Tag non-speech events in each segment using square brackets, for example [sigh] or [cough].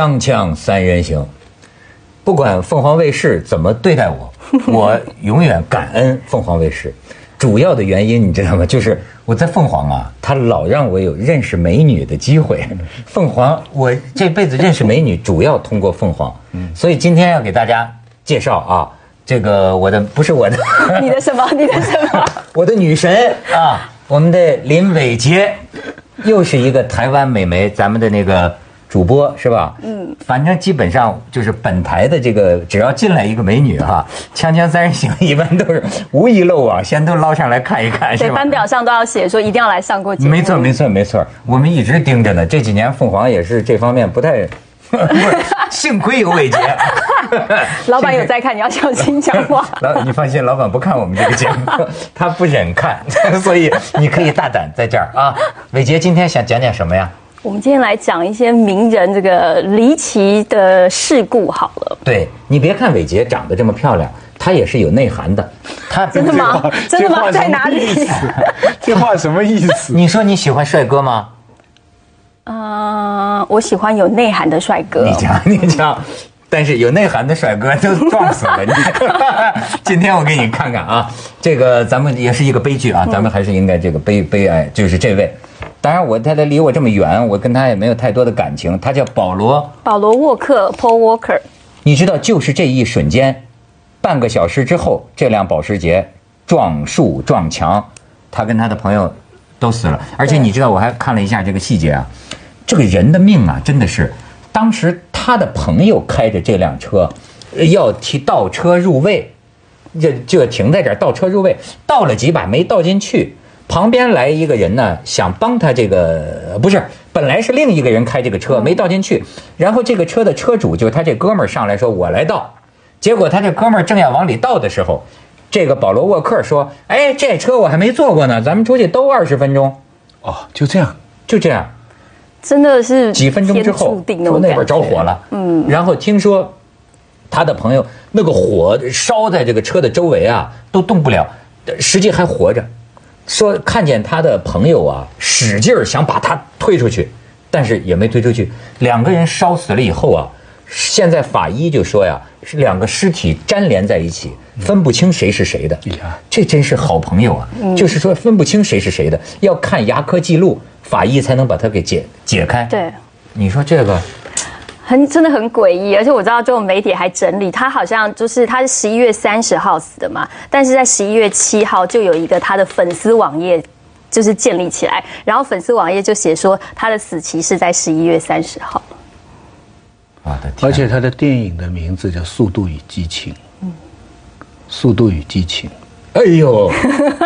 锵锵三人行，不管凤凰卫视怎么对待我，[laughs] 我永远感恩凤凰卫视。主要的原因你知道吗？就是我在凤凰啊，他老让我有认识美女的机会。[laughs] 凤凰，我这辈子认识美女 [laughs] 主要通过凤凰。所以今天要给大家介绍啊，这个我的不是我的，你的什么？你的什么？我的女神啊，我们的林伟杰，又是一个台湾美眉，咱们的那个主播是吧？嗯，反正基本上就是本台的这个，只要进来一个美女哈，锵锵三人行一般都是无一漏网，先都捞上来看一看，是对，吧？班表上都要写说一定要来上过节目。没错，没错，没错，我们一直盯着呢。这几年凤凰也是这方面不太，不是，幸亏有伟杰。[laughs] 老板有在看，你要小心讲话。[laughs] 老，你放心，老板不看我们这个节目，[laughs] 他不忍看，所以你可以大胆在这儿啊。伟杰今天想讲点什么呀？我们今天来讲一些名人这个离奇的事故好了。对你别看伟杰长得这么漂亮，她也是有内涵的。她 [laughs] 真的吗？[laughs] 真的吗？在哪里？[laughs] 这话什么意思？你说你喜欢帅哥吗？嗯，我喜欢有内涵的帅哥。你讲，你讲。但是有内涵的帅哥都撞死了你。今天我给你看看啊，这个咱们也是一个悲剧啊，咱们还是应该这个悲悲哀，就是这位。当然我他他离我这么远，我跟他也没有太多的感情。他叫保罗，保罗沃克 （Paul Walker）。你知道，就是这一瞬间，半个小时之后，这辆保时捷撞树撞墙，他跟他的朋友都死了。而且你知道，我还看了一下这个细节啊，这个人的命啊，真的是，当时他的朋友开着这辆车，呃要提倒车入位，就就停在这儿倒车入位，倒了几把没倒进去。旁边来一个人呢，想帮他这个不是，本来是另一个人开这个车没倒进去，然后这个车的车主就是他这哥们儿上来说我来倒，结果他这哥们儿正要往里倒的时候，这个保罗沃克说，哎，这车我还没坐过呢，咱们出去兜二十分钟，哦，就这样，就这样。真的是几分钟之后说那边。着火了，嗯，然后听说他的朋友那个火烧在这个车的周围啊，都动不了，实际还活着。说看见他的朋友啊，使劲儿想把他推出去，但是也没推出去。两个人烧死了以后啊，现在法医就说呀，是两个尸体粘连在一起，分不清谁是谁的。哎呀这真是好朋友啊！就是说分不清谁是谁的，要看牙科记录，法医才能把它给解解开。对，你说这个，很真的很诡异，而且我知道，这种媒体还整理，他好像就是他是十一月三十号死的嘛，但是在十一月七号就有一个他的粉丝网页。就是建立起来，然后粉丝网页就写说他的死期是在十一月三十号。我的天！而且他的电影的名字叫《速度与激情》。嗯，《速度与激情》，哎呦，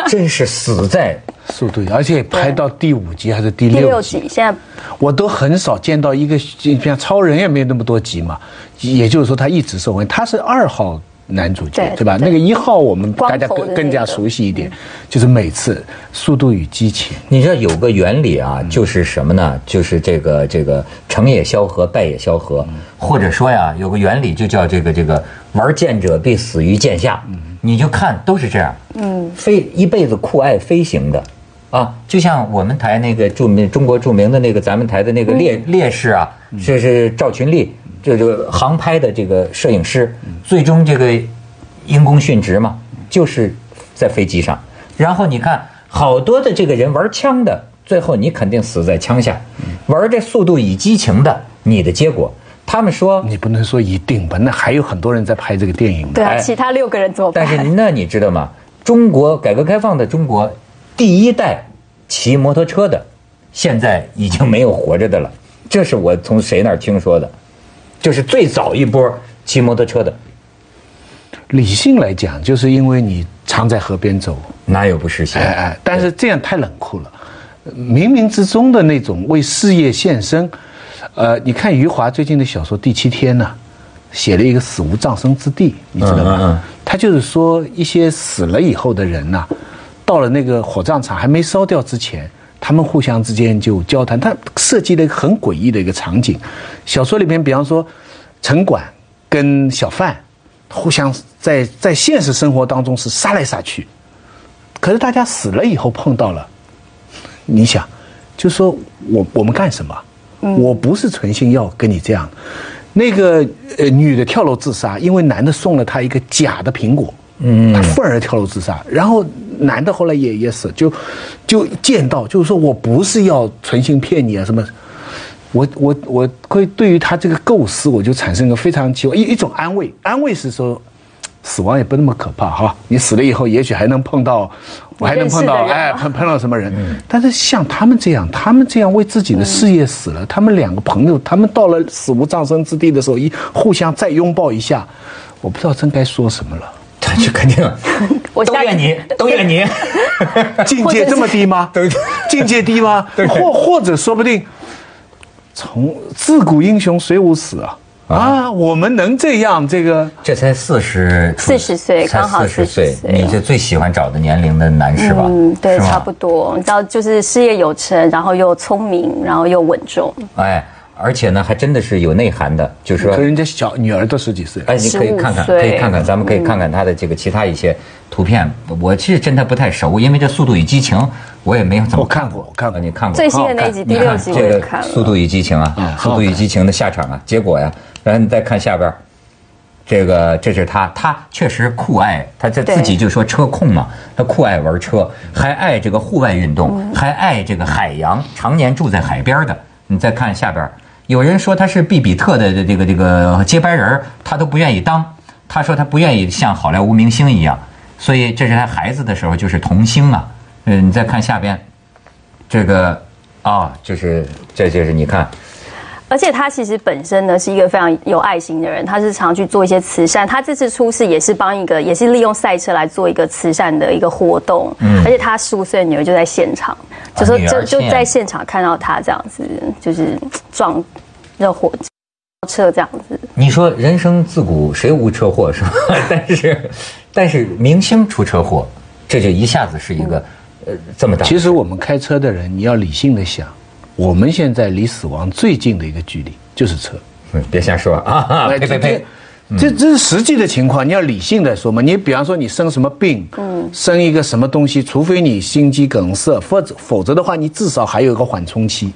真是死在速度，而且拍到第五集还是第第六集，六集，现在。我都很少见到一个像超人也没有那么多集嘛，也就是说他一直受欢迎，他是二号男主角对对吧？对。那个一号我们大家更更加熟悉一点，就是每次《速度与激情》。你知道有个原理啊，就是什么呢？就是这个这个成也萧何，败也萧何，或者说呀，有个原理就叫这个这个玩剑者必死于剑下。你就看都是这样，嗯，飞一辈子酷爱飞行的，啊，就像我们台那个著名中国著名的那个咱们台的那个烈烈士啊，这是赵群力，这就航拍的这个摄影师，最终这个因公殉职嘛，就是在飞机上。然后你看，好多的这个人玩枪的，最后你肯定死在枪下；玩这速度与激情的，你的结果，他们说，你不能说一定吧？那还有很多人在拍这个电影呢。对啊，哎其他六个人怎么办？但是那你知道吗？中国改革开放的中国，第一代骑摩托车的，现在已经没有活着的了。这是我从谁那儿听说的，就是最早一波骑摩托车的，理性来讲，就是因为你常在河边走，哪有不湿鞋？哎哎，但是这样太冷酷了。冥冥之中的那种为事业献身，呃，你看余华最近的小说《第七天》呢，写了一个死无葬身之地，你知道吗？嗯嗯嗯他就是说一些死了以后的人呐、到了那个火葬场还没烧掉之前，他们互相之间就交谈。他设计了一个很诡异的一个场景。小说里面，比方说城管跟小贩互相在在现实生活当中是杀来杀去，可是大家死了以后碰到了，你想，就说我我们干什么？我不是存心要跟你这样。那个呃女的跳楼自杀，因为男的送了她一个假的苹果，嗯，她愤而跳楼自杀。然后男的后来也也死，就就见到就是说我不是要存心骗你啊什么。我我我会对于他这个构思，我就产生一个非常奇怪一一种安慰，安慰是说，死亡也不那么可怕哈，你死了以后，也许还能碰到，我还能碰到，哎，碰碰到什么人？但是像他们这样，他们这样为自己的事业死了，他们两个朋友，他们到了死无葬身之地的时候，一互相再拥抱一下，我不知道真该说什么了。他就肯定，我都怨你，都怨你，境界这么低吗？境界低吗？或或者说不定。从自古英雄谁无死啊！啊，我们能这样，这个这才四十四十岁，刚好四十岁，你是最喜欢找的年龄的男士吧？嗯，对，差不多。你知道，就是事业有成，然后又聪明，然后又稳重。哎，而且呢，还真的是有内涵的，就是说，人家小女儿都十几岁，哎，你可以看看，可以看看，咱们可以看看他的这个其他一些图片。我其实真的不太熟，因为这《速度与激情》。我也没有怎么看过，我看过，你看过最新的那一集第六集，这个《速度与激情》啊，《速度与激情》的下场啊，结果呀，然后你再看下边，这个这是他，他确实酷爱，他这自己就说车控嘛，他酷爱玩车，还爱这个户外运动，还爱这个海洋，常年住在海边的。你再看下边，有人说他是毕比特的这个这个接班人，他都不愿意当，他说他不愿意像好莱坞明星一样，所以这是他孩子的时候就是童星啊。嗯，你再看下边，这个啊，就是这就是你看，而且他其实本身呢是一个非常有爱心的人，他是常去做一些慈善。他这次出事也是帮一个，也是利用赛车来做一个慈善的一个活动。嗯，而且他十五岁的女儿就在现场，就说就就在现场看到他这样子，就是撞热火车这样子。你说人生自古谁无车祸是吧？[laughs] 但是但是明星出车祸，这就一下子是一个。呃，这么大。其实我们开车的人，你要理性的想，我们现在离死亡最近的一个距离就是车。嗯，别瞎说啊！呸呸呸！这这是实际的情况，你要理性的说嘛。你比方说你生什么病，嗯，生一个什么东西，除非你心肌梗塞，否则否则的话，你至少还有一个缓冲期。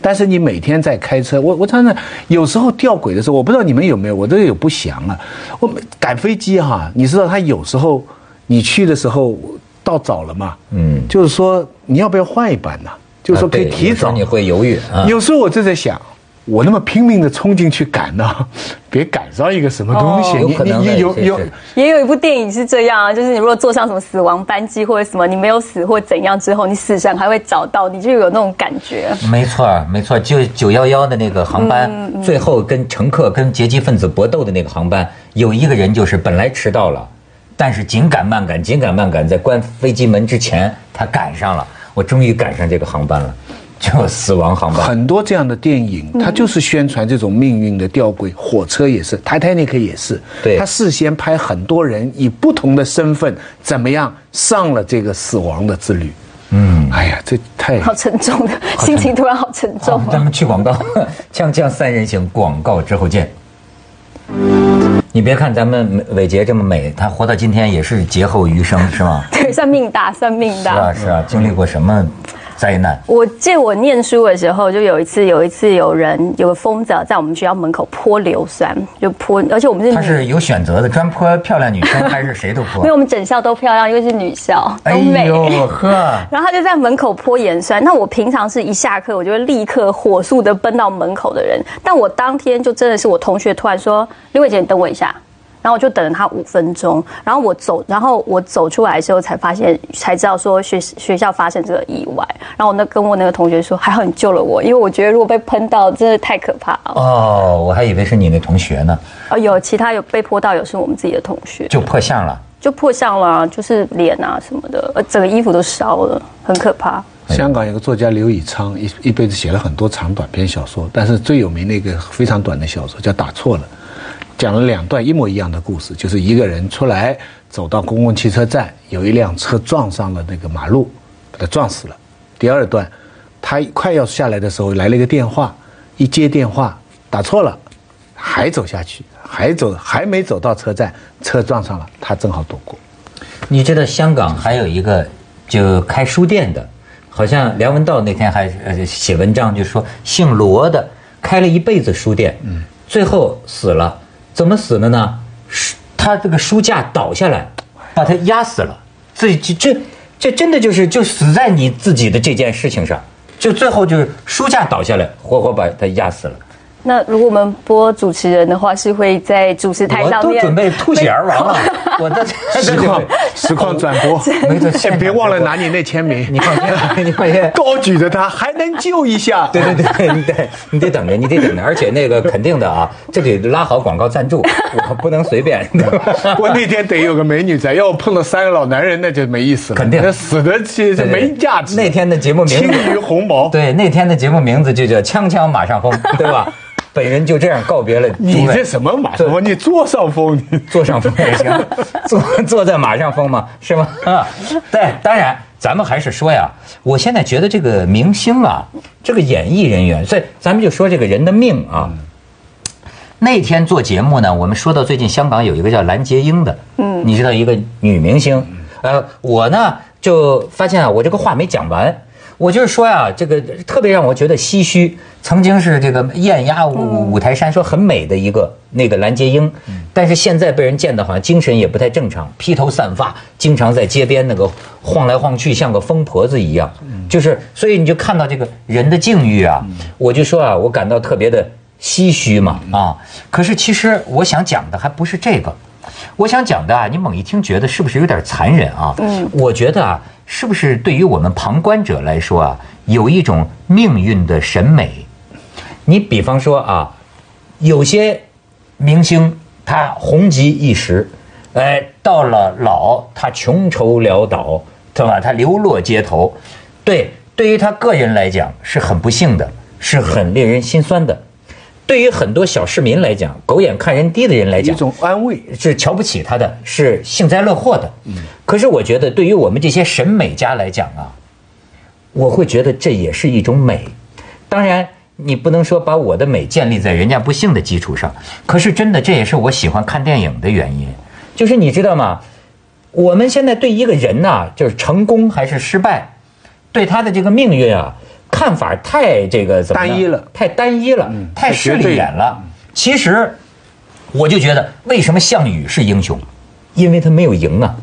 但是你每天在开车，我我常常有时候吊轨的时候，我不知道你们有没有，我都有不祥啊。我赶飞机哈，你知道他有时候你去的时候。到早了嘛？嗯，就是说你要不要换一班呢？就是说可以提早。你会犹豫。有时候我就在想，我那么拼命的冲进去赶呢，[laughs] 别赶上一个什么东西。有可能有有也有一部电影是这样啊，就是你如果坐上什么死亡班机或者什么，你没有死或怎样之后，你死神还会找到你，就有那种感觉。没错，没错，就九幺幺的那个航班，最后跟乘客跟劫机分子搏斗的那个航班，有一个人就是本来迟到了。但是紧赶慢赶，紧赶慢赶，在关飞机门之前，他赶上了。我终于赶上这个航班了，[laughs] 就死亡航班。很多这样的电影，它就是宣传这种命运的吊诡。火车也是，泰坦尼克也是。对，他事先拍很多人以不同的身份怎么样上了这个死亡的之旅。嗯，哎呀，这太好沉重的心情，突然好沉重。咱们去广告，[laughs] 锵锵三人行，广告之后见。你别看咱们伟杰这么美，他活到今天也是劫后余生，是吗？[laughs] 对，算命大，算命大。是啊，是啊，经历过什么灾难？我记得我念书的时候，就有一次，有一次有人有个疯子在我们学校门口泼硫酸，就泼，而且我们是他是有选择的，专泼漂亮女生 [laughs] 还是谁都泼？因为我们整校都漂亮，因为是女校，都美。[laughs] 呵。然后他就在门口泼盐酸。那我平常是一下课，我就会立刻火速的奔到门口的人，但我当天就真的是我同学突然说：“刘伟杰，你等我一下。”然后我就等了他五分钟，然后我走，然后我走出来的时候才发现，才知道说学学校发生这个意外。然后我那跟我那个同学说，还好你救了我，因为我觉得如果被喷到，真的太可怕了。哦，我还以为是你那同学呢。哦，有其他有被泼到，有是我们自己的同学。就破相了。就破相了，就是脸啊什么的，呃，整个衣服都烧了，很可怕。香港有个作家刘以昌，一一辈子写了很多长短篇小说，但是最有名的一个非常短的小说叫《打错了》。讲了两段一模一样的故事，就是一个人出来走到公共汽车站，有一辆车撞上了那个马路，把他撞死了。第二段，他快要下来的时候来了一个电话，一接电话打错了，还走下去，还走还没走到车站，车撞上了，他正好躲过。你知道香港还有一个就开书店的，好像梁文道那天还呃写文章，就说姓罗的开了一辈子书店，嗯，最后死了，怎么死的呢？书他这个书架倒下来，把他压死了。这这这这真的就是就死在你自己的这件事情上，就最后就是书架倒下来，活活把他压死了。那如果我们播主持人的话，是会在主持台上面我都准备吐血而亡了，我的实 [laughs] 况 [laughs] 实况转播，[laughs] 没错，先别忘了拿你那签名，你放心，你放心。高举着它，还能救一下。对对对，你得你得等着，你得等着，而且那个肯定的啊，这得拉好广告赞助，我不能随便，我那天得有个美女在，要我碰到三个老男人，那就没意思了。肯定那死的其实没价值。那天的节目名字青于鸿毛。对，那天的节目名字就叫《锵锵马上风》，对吧？本人就这样告别了。你这什么马上风？你坐上风，你坐上风也行，[laughs] 坐坐在马上风嘛，是吗？啊，[laughs] 对，当然，咱们还是说呀，我现在觉得这个明星啊，这个演艺人员，所以咱们就说这个人的命啊。那天做节目呢，我们说到最近香港有一个叫蓝洁瑛的，嗯，你知道一个女明星，呃，我呢就发现啊，我这个话没讲完。我就是说呀，这个特别让我觉得唏嘘。曾经是这个艳压五五台山，说很美的一个那个蓝洁瑛，但是现在被人见的好像精神也不太正常，披头散发，经常在街边那个晃来晃去，像个疯婆子一样。就是，所以你就看到这个人的境遇啊，我就说啊，我感到特别的唏嘘嘛啊。可是其实我想讲的还不是这个，我想讲的啊，你猛一听觉得是不是有点残忍啊？嗯，我觉得啊。是不是对于我们旁观者来说啊，有一种命运的审美？你比方说啊，有些明星他红极一时，哎，到了老他穷愁潦倒，对吧？他流落街头，对，对于他个人来讲是很不幸的，是很令人心酸的。对于很多小市民来讲，狗眼看人低的人来讲，一种安慰是瞧不起他的，是幸灾乐祸的。嗯，可是我觉得，对于我们这些审美家来讲啊，我会觉得这也是一种美。当然，你不能说把我的美建立在人家不幸的基础上。可是真的，这也是我喜欢看电影的原因。就是你知道吗？我们现在对一个人呐，就是成功还是失败，对他的这个命运啊。看法太这个怎么单一了，太单一了，太势利眼了。其实，我就觉得为什么项羽是英雄，因为他没有赢啊，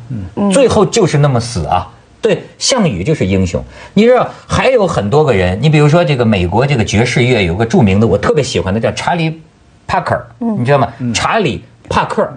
最后就是那么死啊。对，项羽就是英雄。你知道还有很多个人，你比如说这个美国这个爵士乐有个著名的，我特别喜欢的叫查理帕克，你知道吗？查理帕克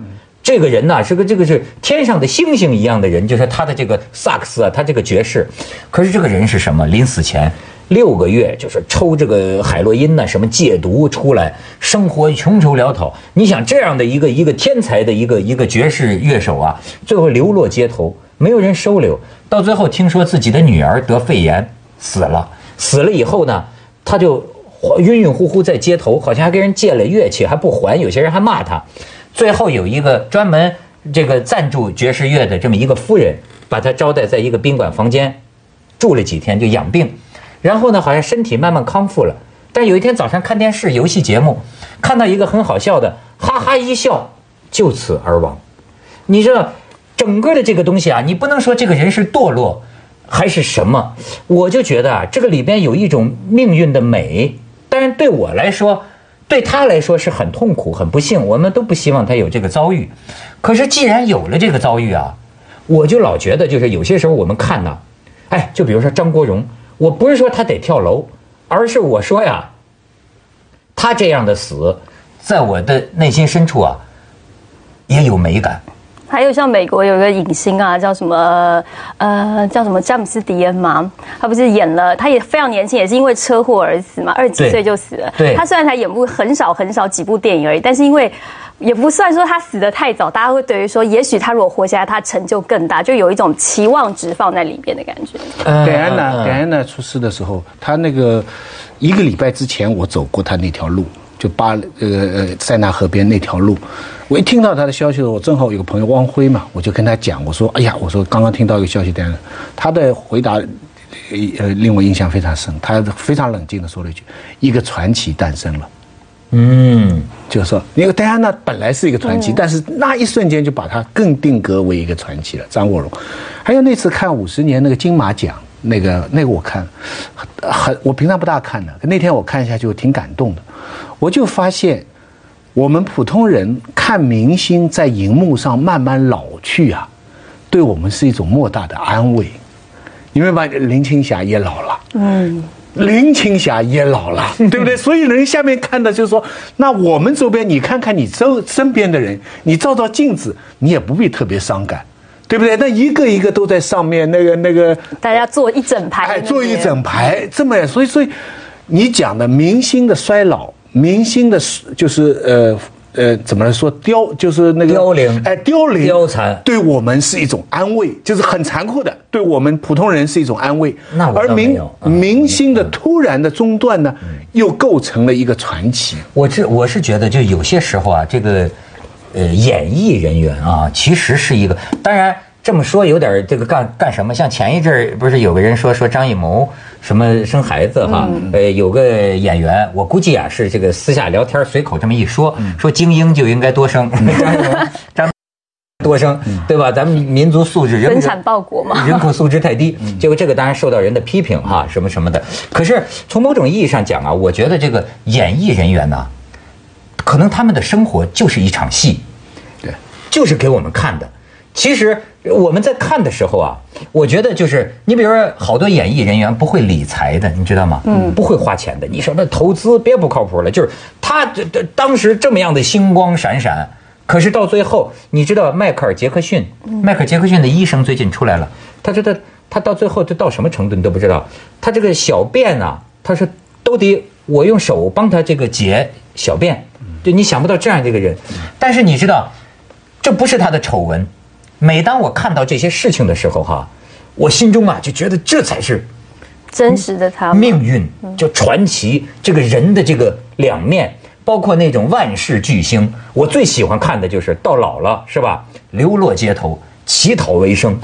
这个人呢是个这个是天上的星星一样的人，就是他的这个萨克斯啊，他这个爵士。可是这个人是什么？临死前。六个月就是抽这个海洛因呢，什么戒毒出来，生活穷愁潦倒。你想这样的一个一个天才的一个一个爵士乐手啊，最后流落街头，没有人收留。到最后听说自己的女儿得肺炎死了，死了以后呢，他就晕晕乎乎在街头，好像还跟人借了乐器还不还，有些人还骂他。最后有一个专门这个赞助爵士乐的这么一个夫人，把他招待在一个宾馆房间，住了几天就养病。然后呢，好像身体慢慢康复了。但有一天早上看电视游戏节目，看到一个很好笑的，哈哈一笑，就此而亡。你知道，整个的这个东西啊，你不能说这个人是堕落，还是什么？我就觉得啊，这个里边有一种命运的美。但是对我来说，对他来说是很痛苦、很不幸。我们都不希望他有这个遭遇。可是既然有了这个遭遇啊，我就老觉得，就是有些时候我们看呢，哎，就比如说张国荣。我不是说他得跳楼，而是我说呀，他这样的死，在我的内心深处啊，也有美感。还有像美国有一个影星啊，叫什么呃，叫什么詹姆斯迪恩嘛，他不是演了，他也非常年轻，也是因为车祸而死嘛，二十几岁就死了。对，他虽然才演部很少很少几部电影而已，但是因为。也不算说他死的太早，大家会对于说，也许他如果活下来，他成就更大，就有一种期望值放在里边的感觉。戴安娜，戴安娜出事的时候，他那个一个礼拜之前，我走过他那条路，就巴呃呃塞纳河边那条路。我一听到他的消息的时候，我正好有个朋友汪辉嘛，我就跟他讲，我说：“哎呀，我说刚刚听到一个消息，戴安娜。”他的回答呃令我印象非常深，他非常冷静的说了一句：“一个传奇诞生了。”嗯，就是说，因为戴安娜本来是一个传奇，但是那一瞬间就把她更定格为一个传奇了。张国荣，还有那次看五十年那个金马奖，那个那个我看，很我平常不大看的，那天我看一下就挺感动的，我就发现我们普通人看明星在荧幕上慢慢老去啊，对我们是一种莫大的安慰，因为吧，林青霞也老了，嗯。林青霞也老了，对不对？所以人下面看的就是说，那我们周边，你看看你周身边的人，你照照镜子，你也不必特别伤感，对不对？那一个一个都在上面，那个那个，大家坐一整排，哎，坐一整排，这么，所以所以，你讲的明星的衰老，明星的，就是呃。呃，怎么说凋就是那个凋零，哎，凋零、凋残，对我们是一种安慰，就是很残酷的，对我们普通人是一种安慰。那我而明明星的突然的中断呢，又构成了一个传奇。我这我是觉得，就有些时候啊，这个呃，演艺人员啊，其实是一个，当然。这么说有点这个干干什么？像前一阵儿不是有个人说说张艺谋什么生孩子哈？呃，有个演员，我估计啊是这个私下聊天随口这么一说，说精英就应该多生，[laughs] 张多生对吧？咱们民族素质人产报国嘛，[laughs] 人口素质太低，结果这个当然受到人的批评哈，什么什么的。可是从某种意义上讲啊，我觉得这个演艺人员呢，可能他们的生活就是一场戏，对，就是给我们看的。其实我们在看的时候啊，我觉得就是你比如说，好多演艺人员不会理财的，你知道吗？嗯，不会花钱的。你说那投资别不靠谱了，就是他这这当时这么样的星光闪闪，可是到最后，你知道迈克尔·杰克逊，迈克尔·杰克逊的医生最近出来了，他说他他到最后就到什么程度你都不知道，他这个小便啊，他说都得我用手帮他这个解小便，就你想不到这样的一个人，但是你知道，这不是他的丑闻。每当我看到这些事情的时候，哈，我心中啊就觉得这才是真实的他命运，就传奇这个人的这个两面，包括那种万事巨星。我最喜欢看的就是到老了是吧，流落街头乞讨为生。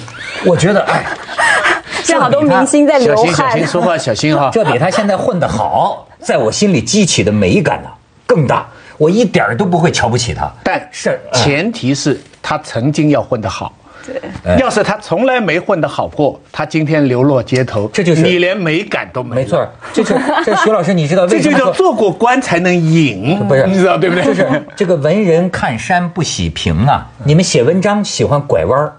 我觉得哎，[laughs] 这好多明星在流汗。小心小心说话，小心哈。[laughs] 这比他现在混得好，在我心里激起的美感呢更大。我一点儿都不会瞧不起他，但是前提是。他曾经要混得好，对。要是他从来没混得好过，他今天流落街头，这就是你连美感都没。没错，这就这徐老师，你知道为什么？这就叫做过官才能隐，不是？你知道对不对？就是这个文人看山不喜平啊！你们写文章喜欢拐弯儿。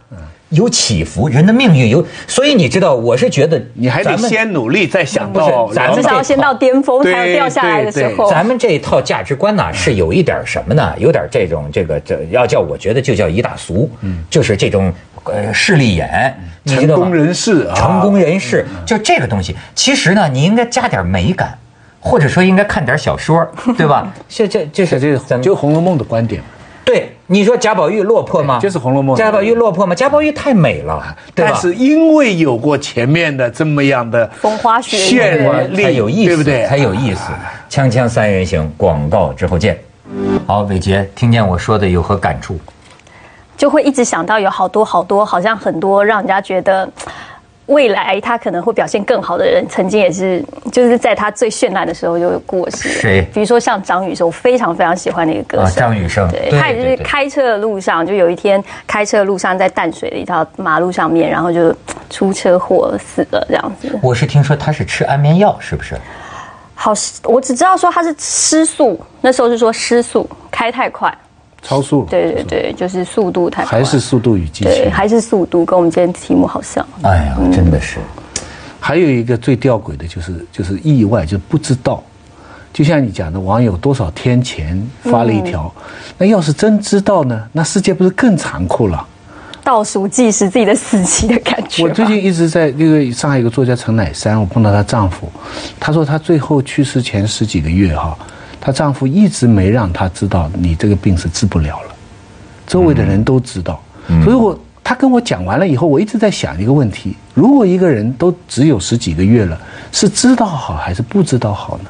有起伏，人的命运有，所以你知道，我是觉得你还得先努力，再想到咱们至少要先到巅峰，才要掉下来的时候。咱们这一套价值观呢，是有一点什么呢？有点这种这个这要叫我觉得就叫一大俗，就是这种呃势利眼，成功人士啊，成功人士，就这个东西。其实呢，你应该加点美感，或者说应该看点小说，对吧？[laughs] 这这这是这就《红楼梦》的观点。对，你说贾宝玉落魄吗？就是《红楼梦》。贾宝玉落魄吗？贾宝玉太美了，但是因为有过前面的这么样的风花雪月，才有意思，对不对？才有意思。锵锵三人行，广告之后见。好，伟杰，听见我说的有何感触？就会一直想到有好多好多，好像很多让人家觉得。未来他可能会表现更好的人，曾经也是，就是在他最绚烂的时候就有过世。谁？比如说像张雨生，我非常非常喜欢那个歌手张雨生。对，他也是开车的路上，就有一天开车的路上在淡水的一条马路上面，然后就出车祸死了这样子。我是听说他是吃安眠药，是不是？好，我只知道说他是失速，那时候是说失速开太快。超速，对对对，就是速度太快还是速度与激情，对，还是速度，跟我们今天题目好像。哎呀，真的是。还有一个最吊诡的就是就是意外，就不知道。就像你讲的，网友多少天前发了一条，那要是真知道呢？那世界不是更残酷了？倒数计时自己的死期的感觉。我最近一直在那个上海有个作家陈乃山，我碰到她丈夫，她说她最后去世前十几个月哈。她丈夫一直没让她知道你这个病是治不了了，周围的人都知道，所以我她跟我讲完了以后，我一直在想一个问题：如果一个人都只有十几个月了，是知道好还是不知道好呢？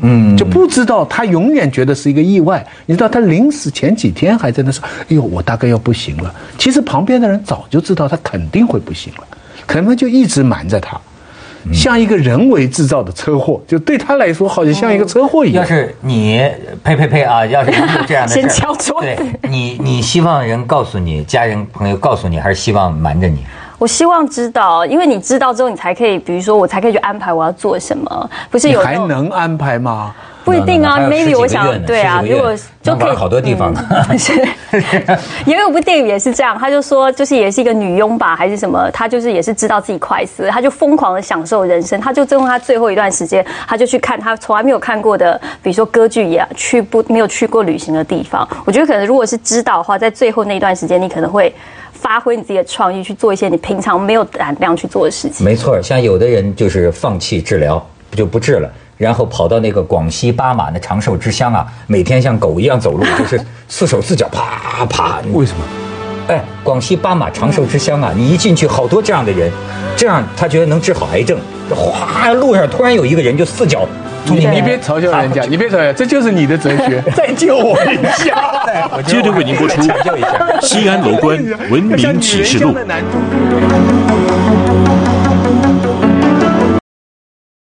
嗯，就不知道，他永远觉得是一个意外。你知道，他临死前几天还在那说：“哎呦，我大概要不行了。”其实旁边的人早就知道他肯定会不行了，可能就一直瞒着他。像一个人为制造的车祸，就对他来说好像像一个车祸一样。要是你呸呸呸啊！要是有这样的 [laughs] 先敲桌子。对，你你希望人告诉你，家人朋友告诉你，还是希望瞒着你？我希望知道，因为你知道之后，你才可以，比如说我才可以去安排我要做什么，不是有还能安排吗？不一定啊，maybe 我想对啊，如果就可以好多地方呢嗯 [laughs] 是，也有部电影也是这样，他就说就是也是一个女佣吧，还是什么，她就是也是知道自己快死了，她就疯狂的享受人生，她就用她最后一段时间，她就去看她从来没有看过的，比如说歌剧也去不没有去过旅行的地方。我觉得可能如果是知道的话，在最后那段时间，你可能会发挥你自己的创意，去做一些你平常没有胆量去做的事情。没错，像有的人就是放弃治疗，就不治了。然后跑到那个广西巴马那长寿之乡啊，每天像狗一样走路，[laughs] 就是四手四脚啪啪。为什么？哎，广西巴马长寿之乡啊，你一进去好多这样的人，这样他觉得能治好癌症。哗，路上突然有一个人就四脚，你你别嘲笑人家，你别嘲笑，这就是你的哲学。[laughs] 再救我一下，接着为您播出抢救一下。《西安楼观文明启示录》。